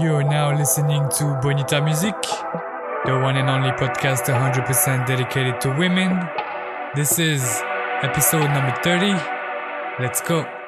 You're now listening to Bonita Music, the one and only podcast 100% dedicated to women. This is episode number 30. Let's go.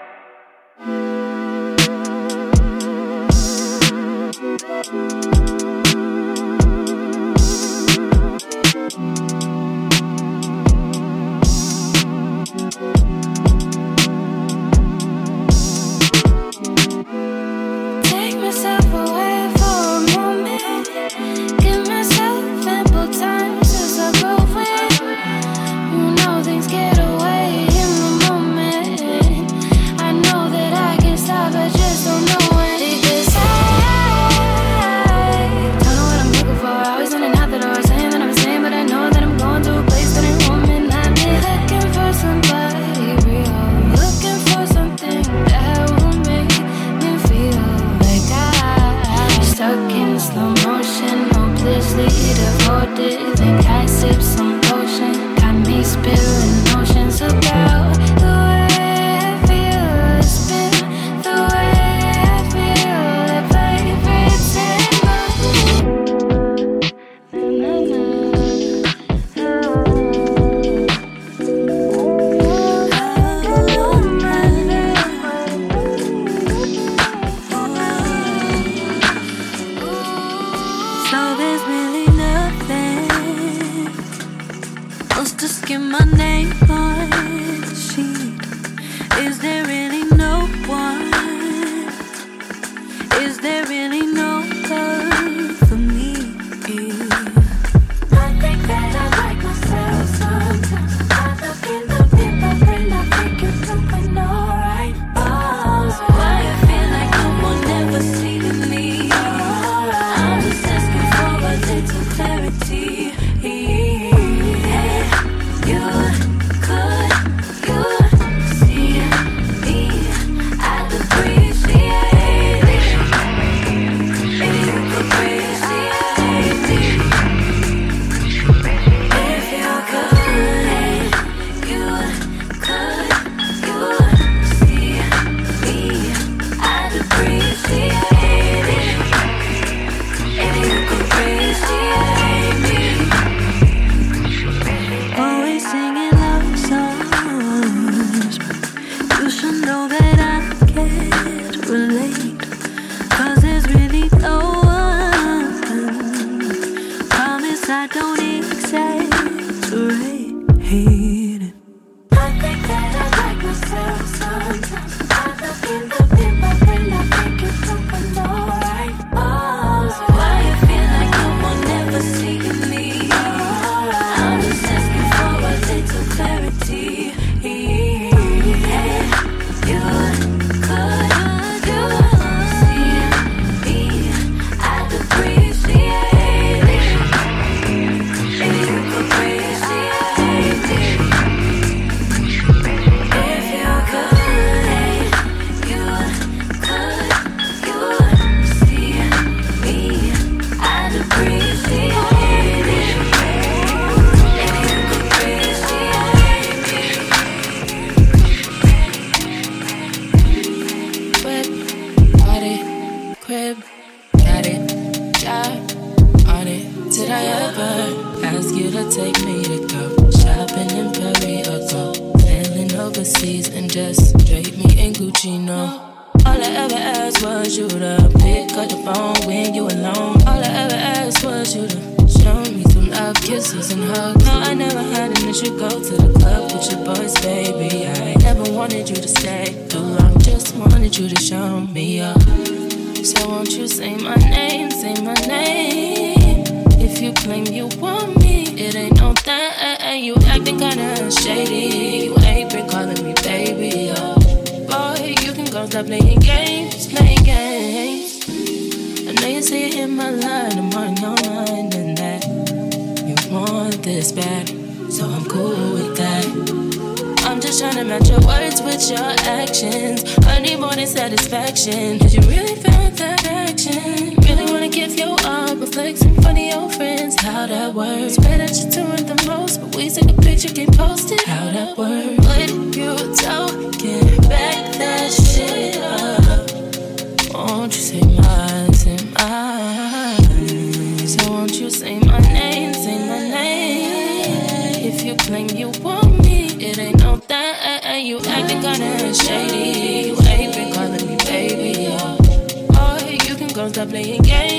she know. All I ever asked was you to pick up the phone when you alone. All I ever asked was you to show me some love, kisses, and hugs. No, I never had an issue. Go to the club with your boys, baby. I never wanted you to stay too long. Just wanted you to show me up. So won't you say my name, say my name? If you claim you want me, it ain't no thing. You acting kinda shady. You stop playing games, playing games. I know you see it in my line, I'm on your mind, and that you want this bad, so I'm cool with that. I'm just trying to match your words with your actions. I need more than satisfaction. Did you really feel that action? give your arm a flex in front of your friends. How that works? Spread out you're doing the most, but we take a picture, get posted. How that works? But you don't get back that shit up. Won't you say mine, say mine? So won't you say my name, say my name? If you claim you want me, it ain't no that. You acting kinda shady. You ain't been calling me baby. Oh, you can go stop playing games.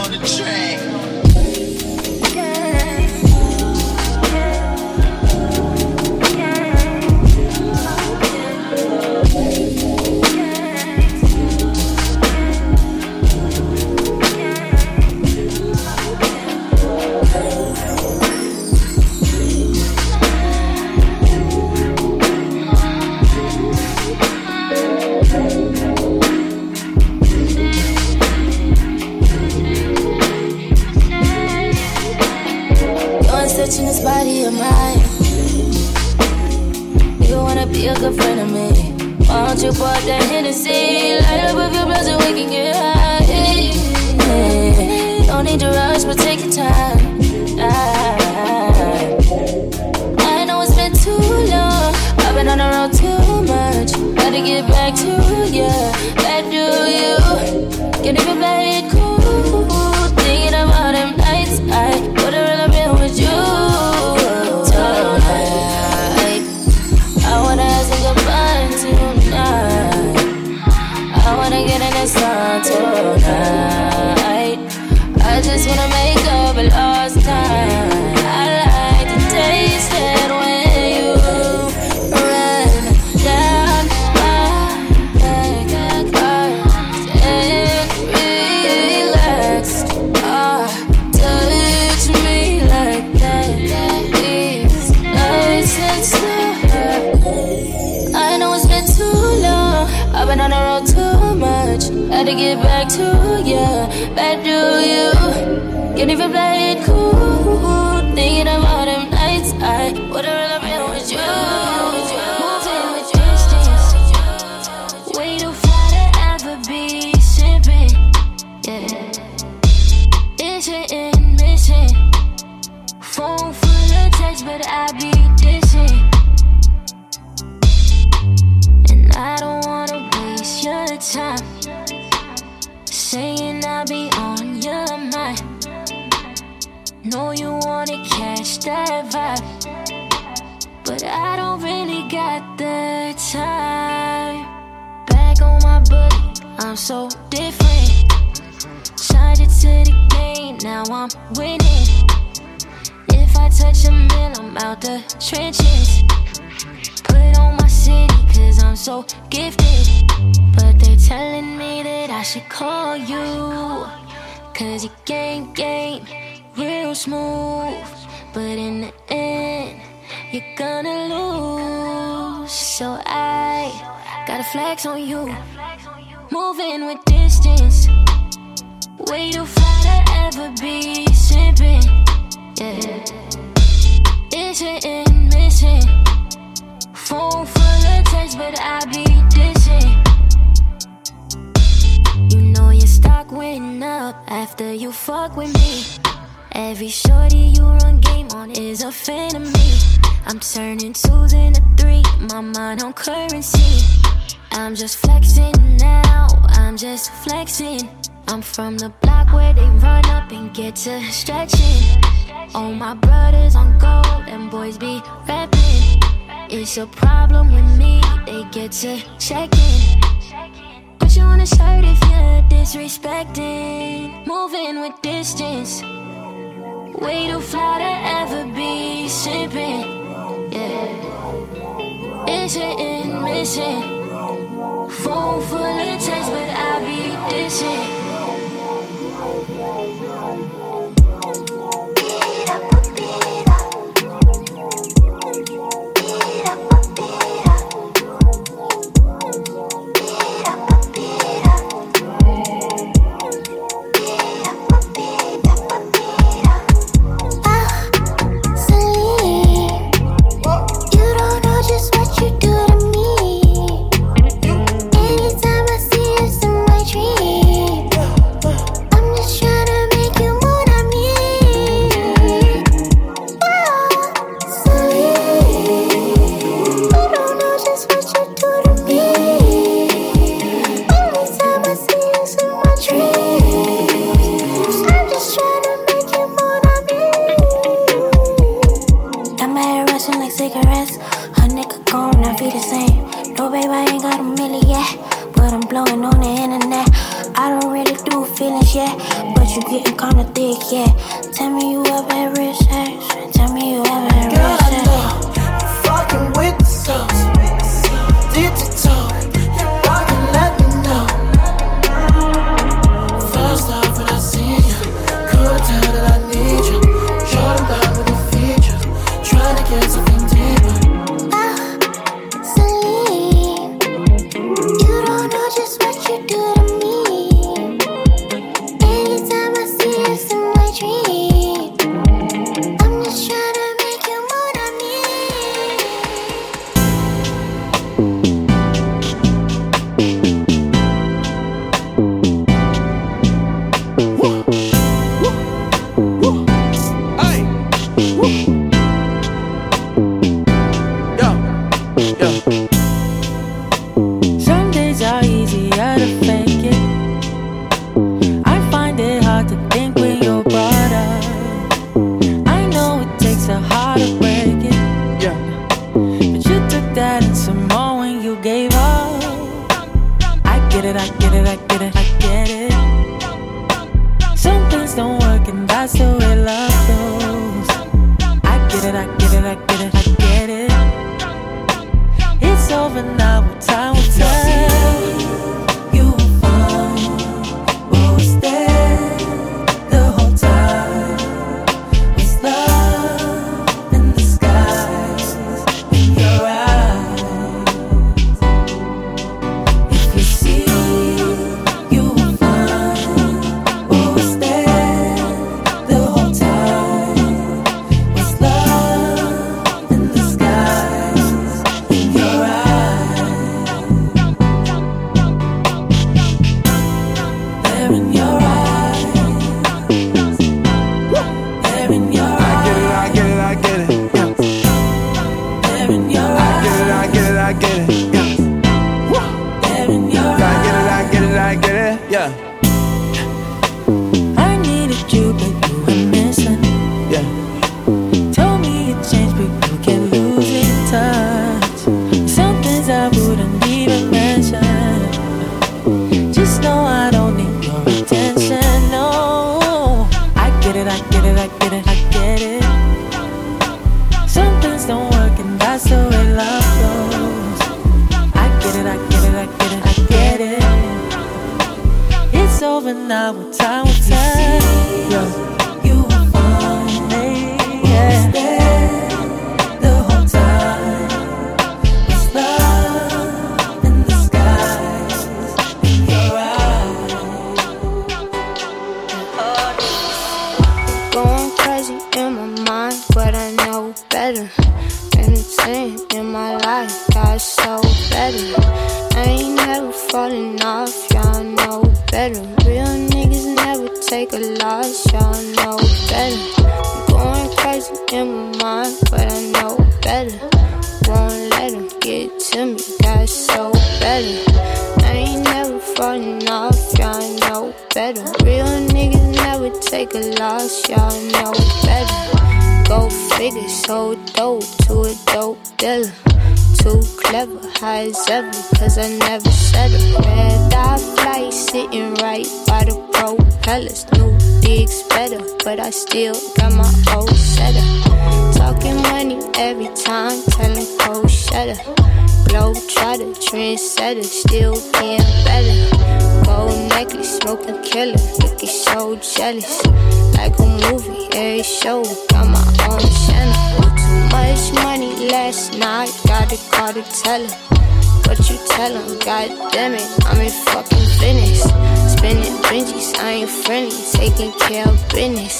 On the track. Cool. Thinking about them nights I would've so different. Charge it to the game, now I'm winning. If I touch a mill, I'm out the trenches. Put on my city, cause I'm so gifted. But they're telling me that I should call you. Cause you game, game, real smooth. But in the end, you're gonna lose. So I gotta flex on you. Moving with distance. Way too far to ever be simping. Yeah. It's hitting, missing. Phone full of texts, but I be dissing. You know your stock went up after you fuck with me. Every shorty you run game on is a fan of me. I'm turning twos into three, my mind on currency. I'm just flexing now, I'm just flexing. I'm from the block where they run up and get to stretching. All my brothers on gold and boys be rapping. It's a problem with me, they get to checking. Put you on a shirt if you're disrespecting. Moving with distance. Way too fly to ever be sipping. Yeah. It's hitting, missing. Phone full of texts, but I be dissing. I'm in fucking business, Spinning binges, I ain't friendly. Taking care of business.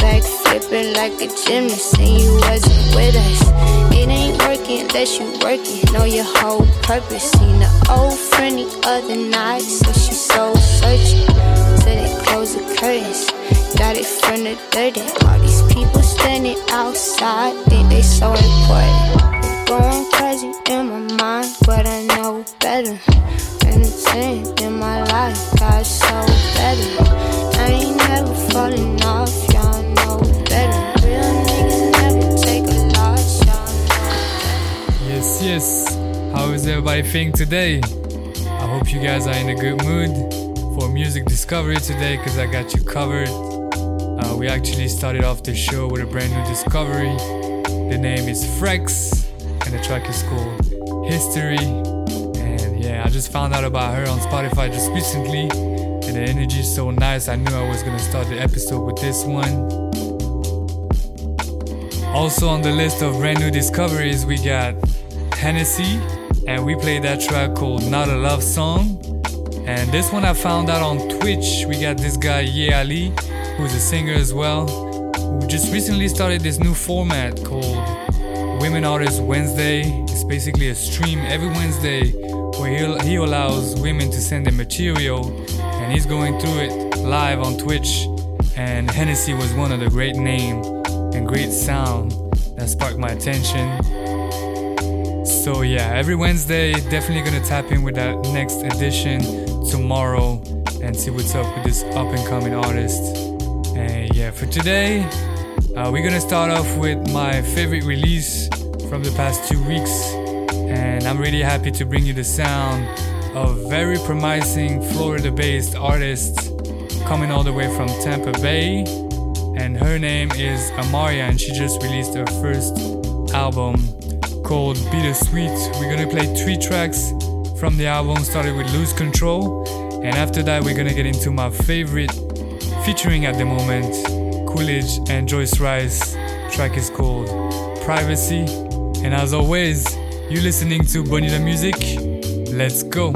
Back flipping like a gymnast, and you wasn't with us. It ain't working unless you working. Know your whole purpose. Seen an old friend the other night, so she so searching. Said it close the curtains. Got it from the dirty. All these people standing outside think they so important. Going crazy in my mind, but I know better. Anything in my life got so better. I ain't never falling off, y'all know better. Real niggas never take a lot, y'all know Yes, yes. How is everybody feeling today? I hope you guys are in a good mood for music discovery today because I got you covered. Uh, we actually started off the show with a brand new discovery. The name is Frex and the track is called History. And yeah, I just found out about her on Spotify just recently, and the energy is so nice. I knew I was gonna start the episode with this one. Also on the list of brand new discoveries, we got Hennessy, and we played that track called Not a Love Song. And this one I found out on Twitch. We got this guy Ye Ali, who's a singer as well, who just recently started this new format called Women Artists Wednesday. It's basically a stream every Wednesday where he allows women to send their material, and he's going through it live on Twitch. And Hennessy was one of the great name and great sound that sparked my attention. So yeah, every Wednesday, definitely gonna tap in with that next edition tomorrow and see what's up with this up and coming artist. And yeah, for today, uh, we're gonna start off with my favorite release from the past two weeks, and I'm really happy to bring you the sound of very promising Florida-based artists coming all the way from Tampa Bay. And her name is Amaria, and she just released her first album called Bittersweet. We're gonna play three tracks from the album, started with Lose Control, and after that, we're gonna get into my favorite featuring at the moment Coolidge and Joyce Wrice. Track is called Privacy. And as always, you're listening to Bonita Music. Let's go.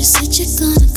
You said you're gonna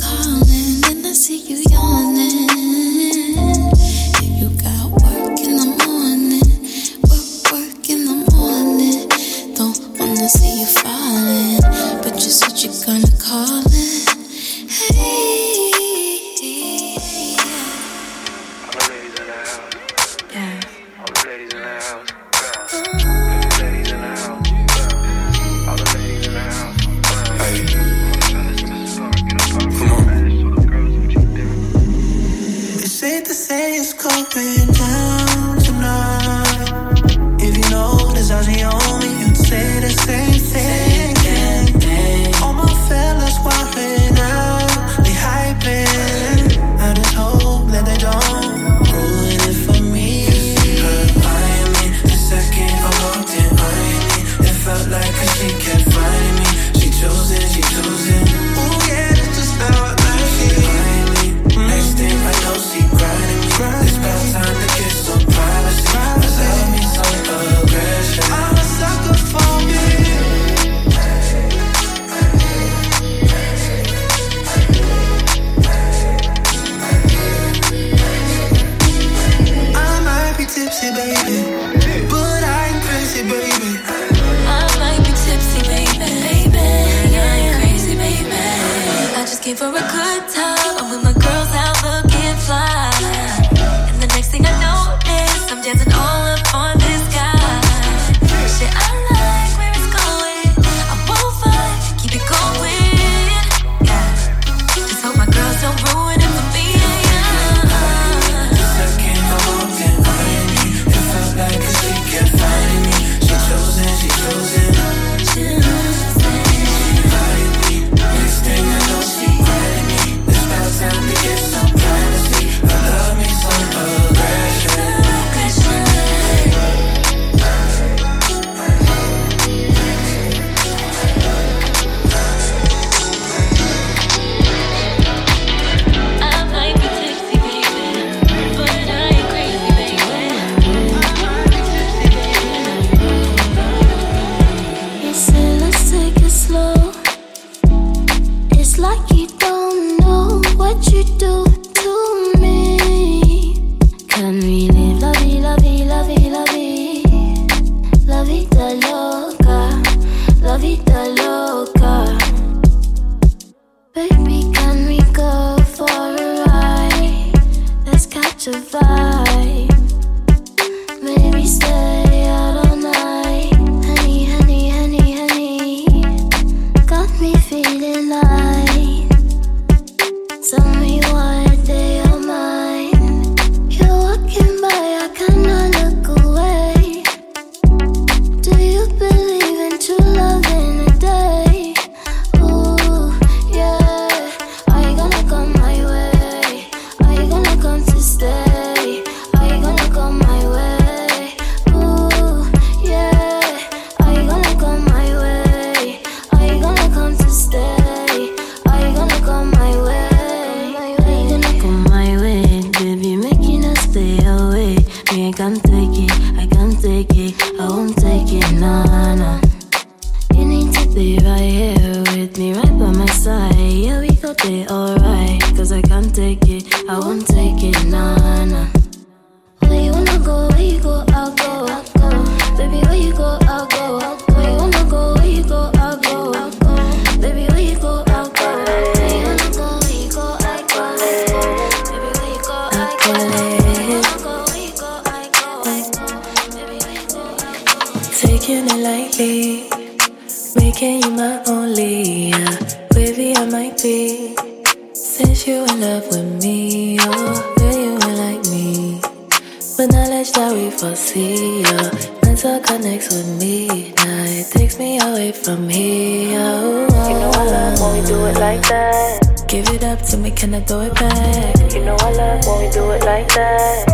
na na. You need to be right here with me, right by my side. Yeah, we got it alright. Cause I can't take it, I won't I'll see ya. Mental connects with me. Now it takes me away from here. Oh, you know I love when we do it like that. Give it up to me, can I throw it back? You know I love when we do it like that.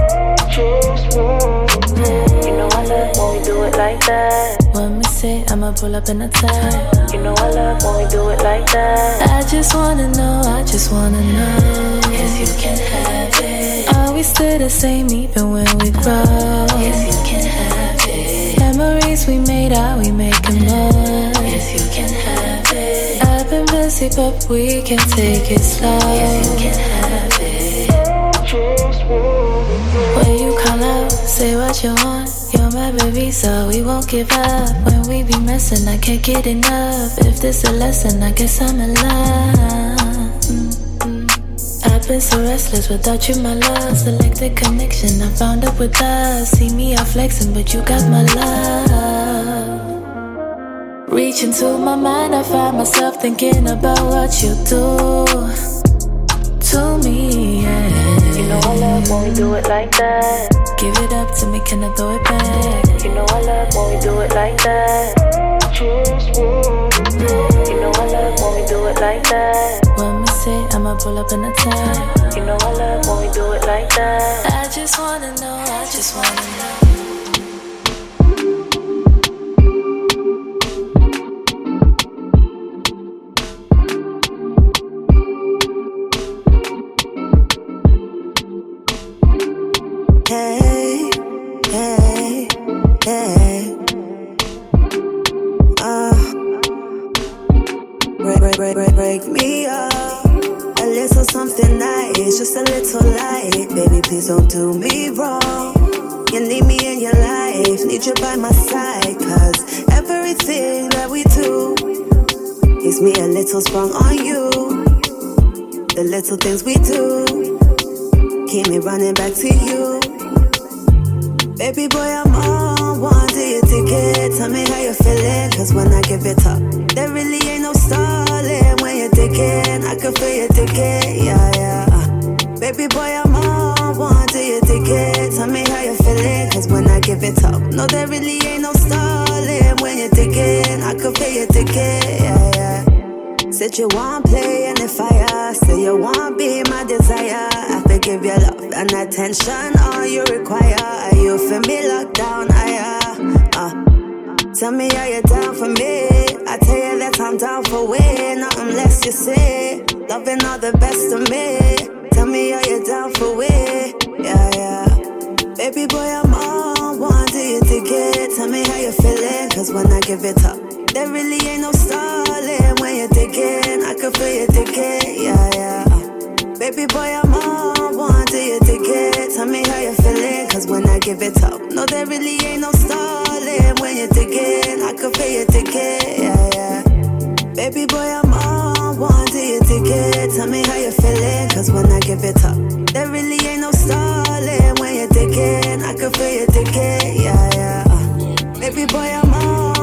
You know I love when we do it like that. When we say I'ma pull up in a tie. You know I love when we do it like that. I just wanna know, I just wanna know. If you can have it we stay the same even when we grow. If you can have it. Memories we made out, we make them up. If you can have it. I've been busy, but we can take it slow. If you can have it. When you call out, say what you want. You're my baby, so we won't give up. When we be messing, I can't get enough. If this a lesson, I guess I'm in love. Been so restless without you, my love. Selected connection, I found up with us. See me out flexing, but you got my love. Reach into my mind, I find myself thinking about what you do to me. Yeah. You know I love when we do it like that. Give it up to me, can I throw it pull up in a tag. You know I love when we do it like that. I just wanna know, I just wanna know. Things we do keep me running back to you. Baby boy, I'm on one to your ticket. Tell me how you feeling, cause when I give it up, there really ain't no stalling. When you're digging, I can feel your ticket, yeah, yeah. Uh, Baby boy, I'm on one to your ticket. Tell me how you feeling, cause when I give it up, no, there really ain't no stalling. When you're digging, I can feel your ticket, yeah, yeah. Said you want cause when I give it up, there really ain't no stalling. When you're digging, I can feel your ticket, yeah, yeah. Baby boy, I'm on one to you to get. Tell me how you feeling, cause when I give it up, no, there really ain't no stalling. When you're digging, I can feel your ticket, yeah, yeah. Baby boy, I'm on one to your ticket. Tell me how you feeling, cause when I give it up, there really ain't no stalling. When you're digging, I can feel your ticket, yeah, yeah. Baby boy, I'm on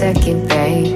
Second breaker.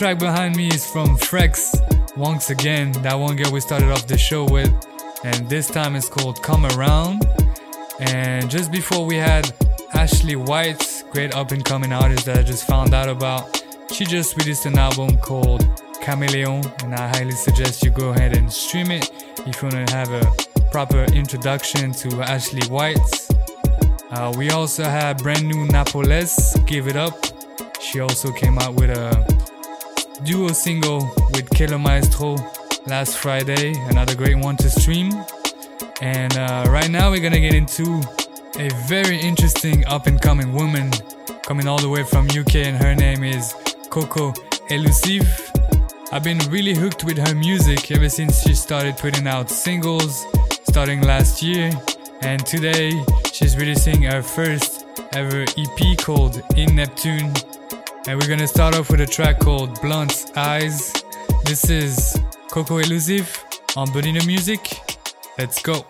Track behind me is from Frex. Once again, that one girl we started off the show with. And this time it's called Come Around. And just before we had Ashley White, great up and coming artist that I just found out about. She just released an album called Chameleon, and I highly suggest you go ahead and stream it if you want to have a proper introduction to Ashley White. Uh, we also have brand new Napoles, Give It Up. She also came out with a duo single with Killer Maestro last Friday, another great one to stream. And uh, right now we're gonna get into a very interesting up and coming woman coming all the way from UK, and her name is Coco Elusive. I've been really hooked with her music ever since she started putting out singles starting last year, and today she's releasing her first ever EP called In Neptune. And we're gonna start off with a track called Blunt Eyes. This is Coco Elusive on Bonino Music. Let's go.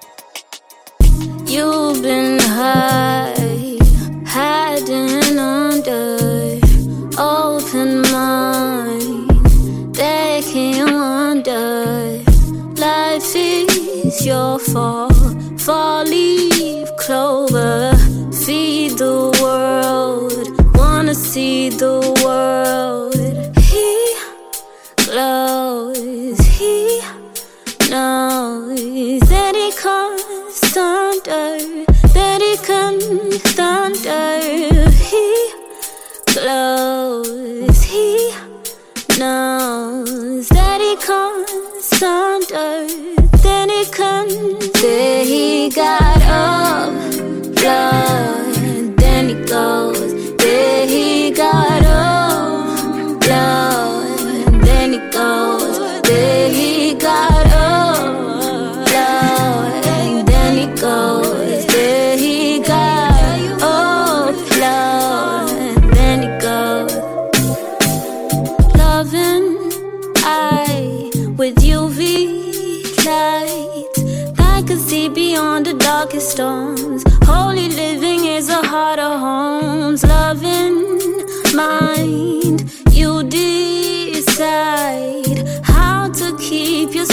You've been high, hiding under open mind. They can wonder. Life is your fault. Fall leaf clover. Feed the. Wanna see the world. He glows. He knows that he comes thunder, that he comes thunder. He glows, he knows that he comes thunder, then he comes.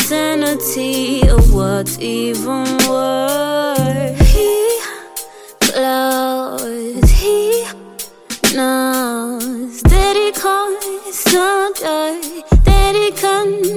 insanity or what's even worse. He glows, he knows that he can't stop, that he can't.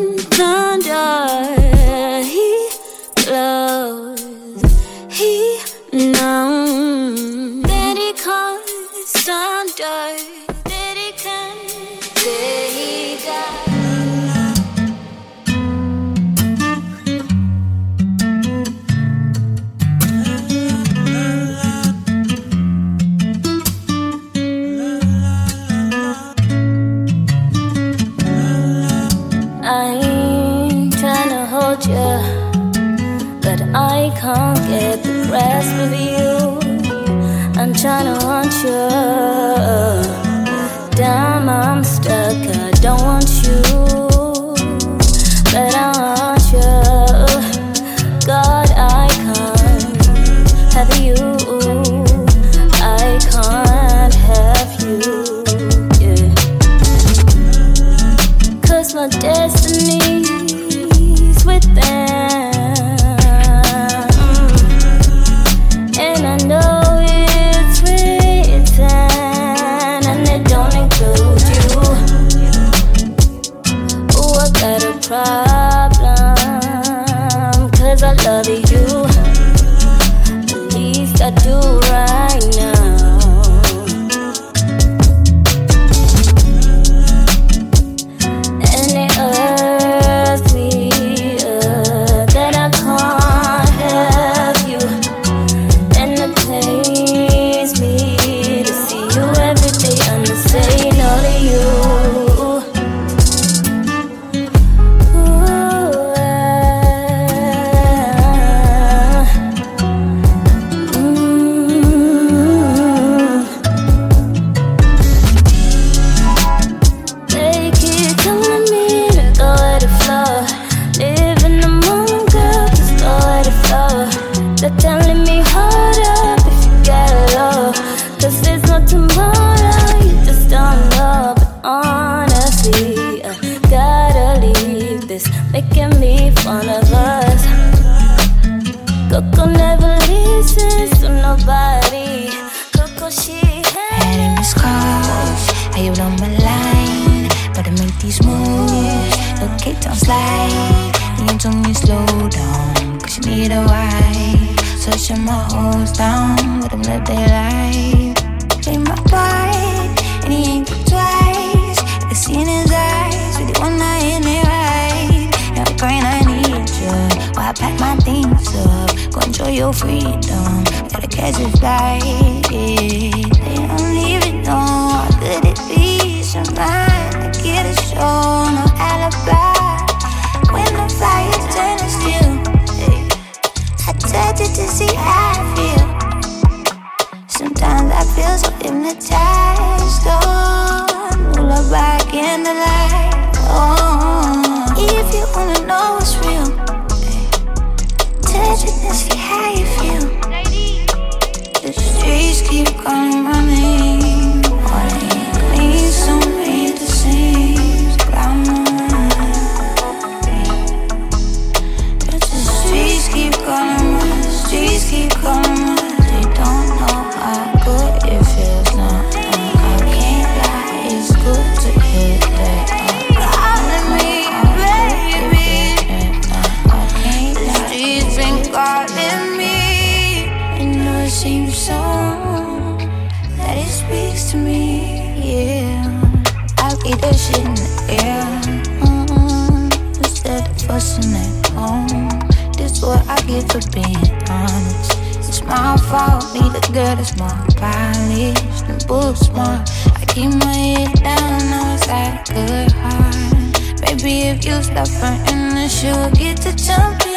instead of uh-uh. fussing at home, this what I get for being honest. It's my fault, need a girl that's more polished than book smart. I keep my head down, now it's a good heart. Baby, if you stop fronting, then she'll get to jumping.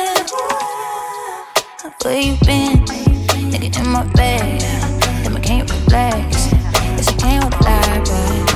Where you been? Nigga in my bed, them I can't relax. Yes, I can't lie, but.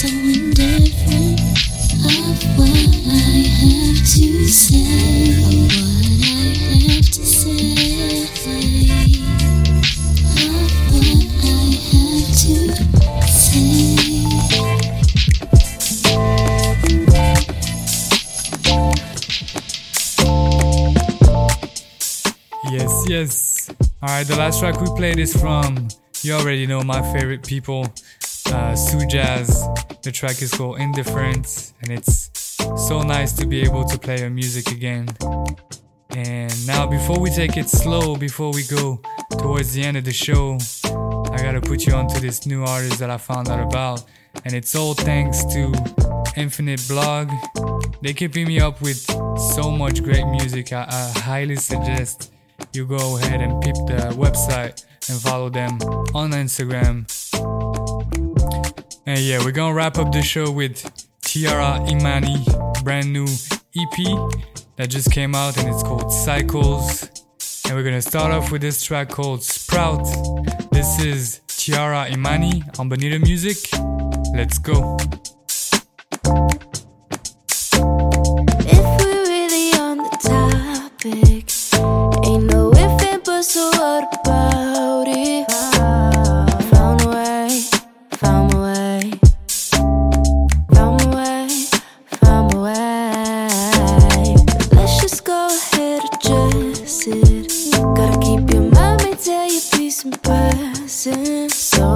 so Of what I have to say. Yes, yes. All right, the last track we played is from, you already know my favorite people uh, Jazz. The track is called Indifference, and it's so nice to be able to play her music again. And now, before we take it slow, before we go towards the end of the show, I gotta put you onto this new artist that I found out about. And it's all thanks to Infinite Blog. They keeping me up with so much great music. I, I highly suggest you go ahead and peep the website and follow them on Instagram and yeah, we're gonna wrap up the show with Tiara Imani, brand new EP that just came out and it's called Cycles. And we're gonna start off with this track called Sprout. This is Tiara Imani on Bonita Music. Let's go. Gotta keep your mind and tell your peace and passing. So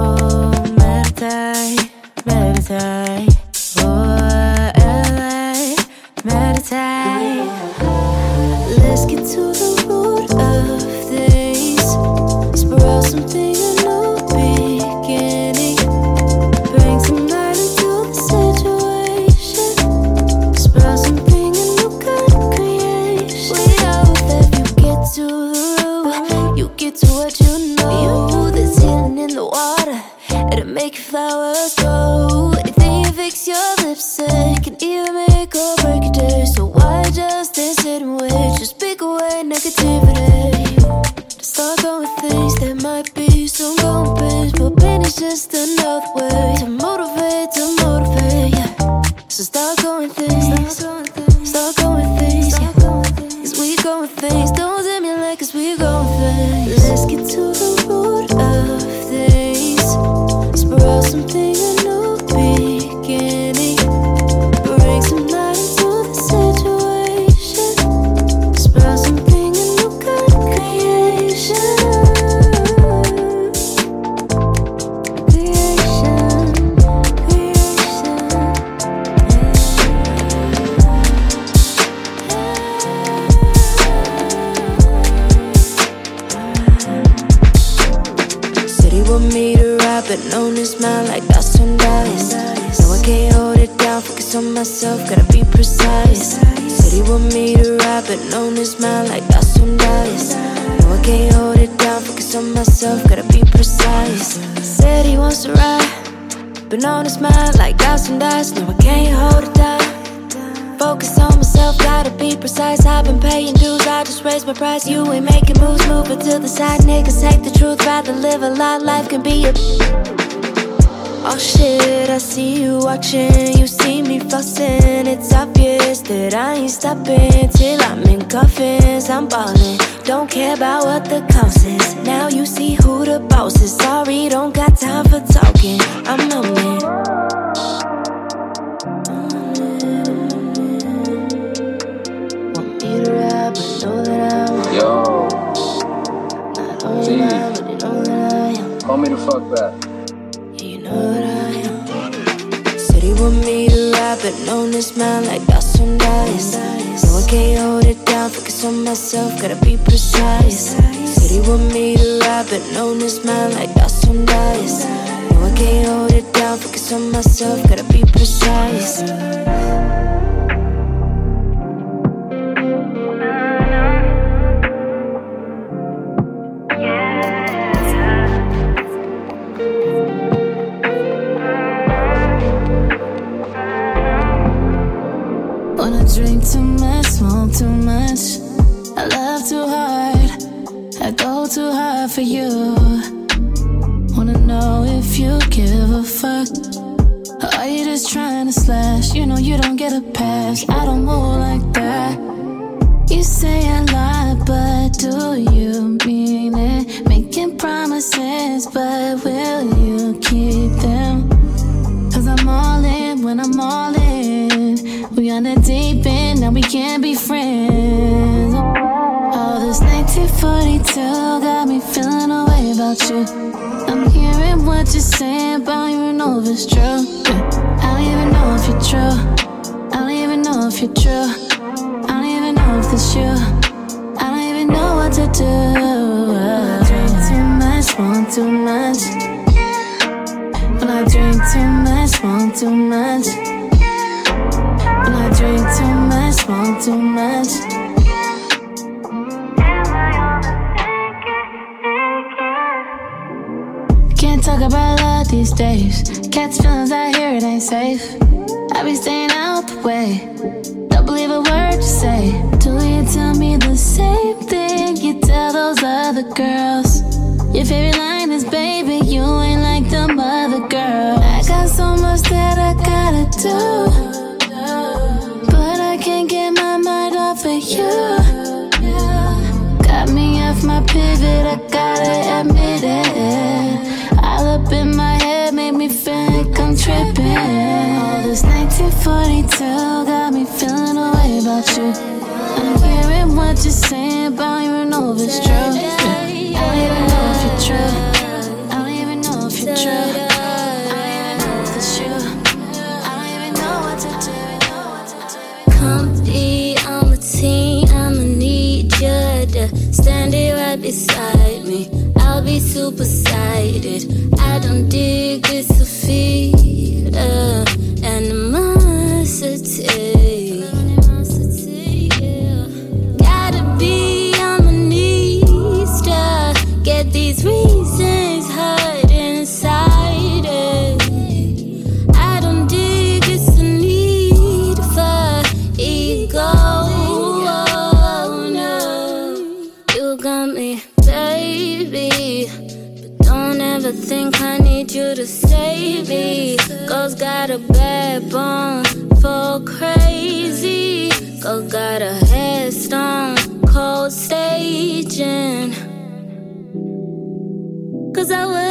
but on this smile like that's on dice. No, I can't hold it down. Focus on myself, gotta be precise. I've been paying dues, I just raised my price. You ain't making moves, move it to the side. Niggas hate the truth, rather live a lie. Life can be a. Oh shit, I see you watching, you see me fussing. It's obvious that I ain't stopping till I'm in coffins. I'm ballin', don't care about what the cost is. Now you see who the boss is. Sorry, don't got time for talking. I'm it. Want me to ride, but know that I want Yo, not only mine, but you know that I am. call me the fuck back. That I am. Said he want me to ride, but known this man like that's on dice. No, I can't hold it down, focus on myself, gotta be precise. Said he want me to ride, but known this man like that's on dice. No, I can't hold it down, focus on myself, gotta be precise. Drink too much, smoke too much. I love too hard, I go too hard for you. Wanna know if you give a fuck. Or are you just trying to slash? You know you don't get a pass. I don't move like that. You say I lie, but do you mean it? Making promises, but will you keep them? Cause I'm all in when I'm all in. We on the deep end, now we can't be friends. All this 1942 got me feeling a way about you. I'm hearing what you're saying, but I don't even know if it's true. I don't even know if you're true. I don't even know if you're true. I don't even know if it's you. I don't even know what to do. I drink too much, want too much. When I drink too much, want too much. Want too much. Can't talk about love these days. Catch feelings out here, it ain't safe. I be staying out the way. Don't believe a word you say. Till you tell me the same thing you tell those other girls. Your favorite line is, baby, you ain't like them other girls. I got so much that I gotta do. All this 1942 got me feeling a way about you. I'm hearing what you're saying, but I don't even know if it's true. I don't even know if you're true. I don't even know if you're true. I don't even know if it's you. I don't even know what to do. Come on the team, I'ma need you to stand here right beside me. I'll be super excited. I don't dig this defeat, uh, animosity. Backbone for crazy. Go got a headstone, cold staging. Cause I would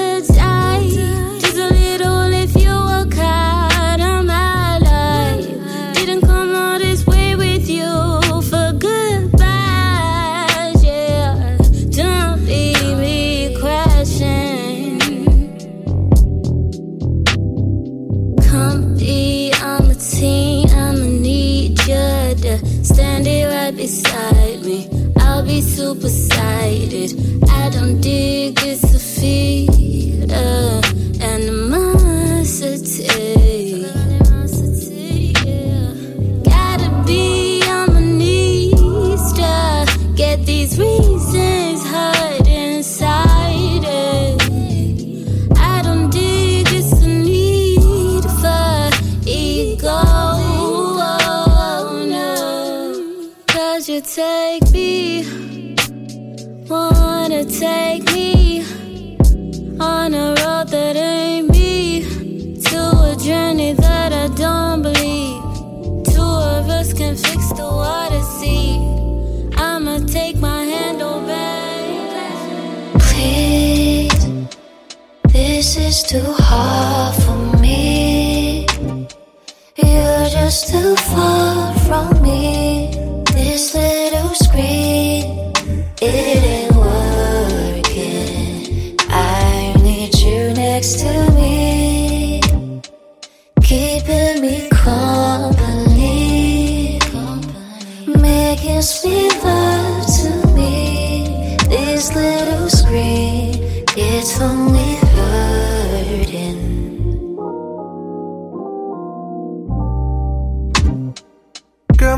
just too far from me. This little screen, it ain't working. I need you next to me, keeping me company, making sweet love to me. This little screen, it's only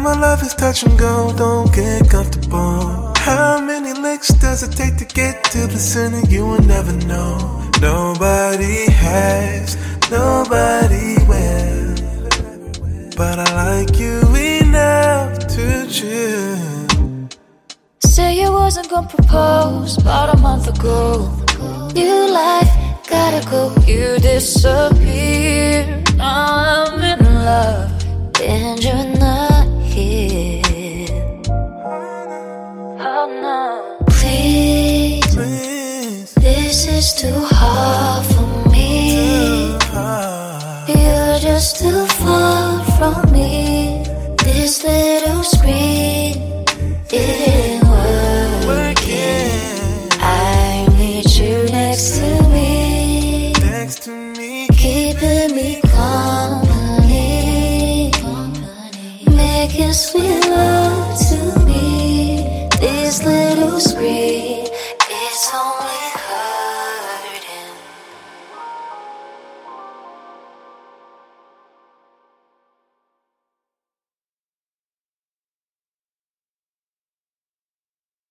my love is touch and go, don't get comfortable. How many licks does it take to get to the center? You will never know. Nobody has, nobody will. But I like you enough to chill. Say you wasn't gonna propose about a month ago. You life gotta go, you disappear. I'm in love, and you're not no, please, this is too hard for me. You're just too far from me. This little screen, it ain't working. I need you next to me, next to me, keeping me company, making sweet love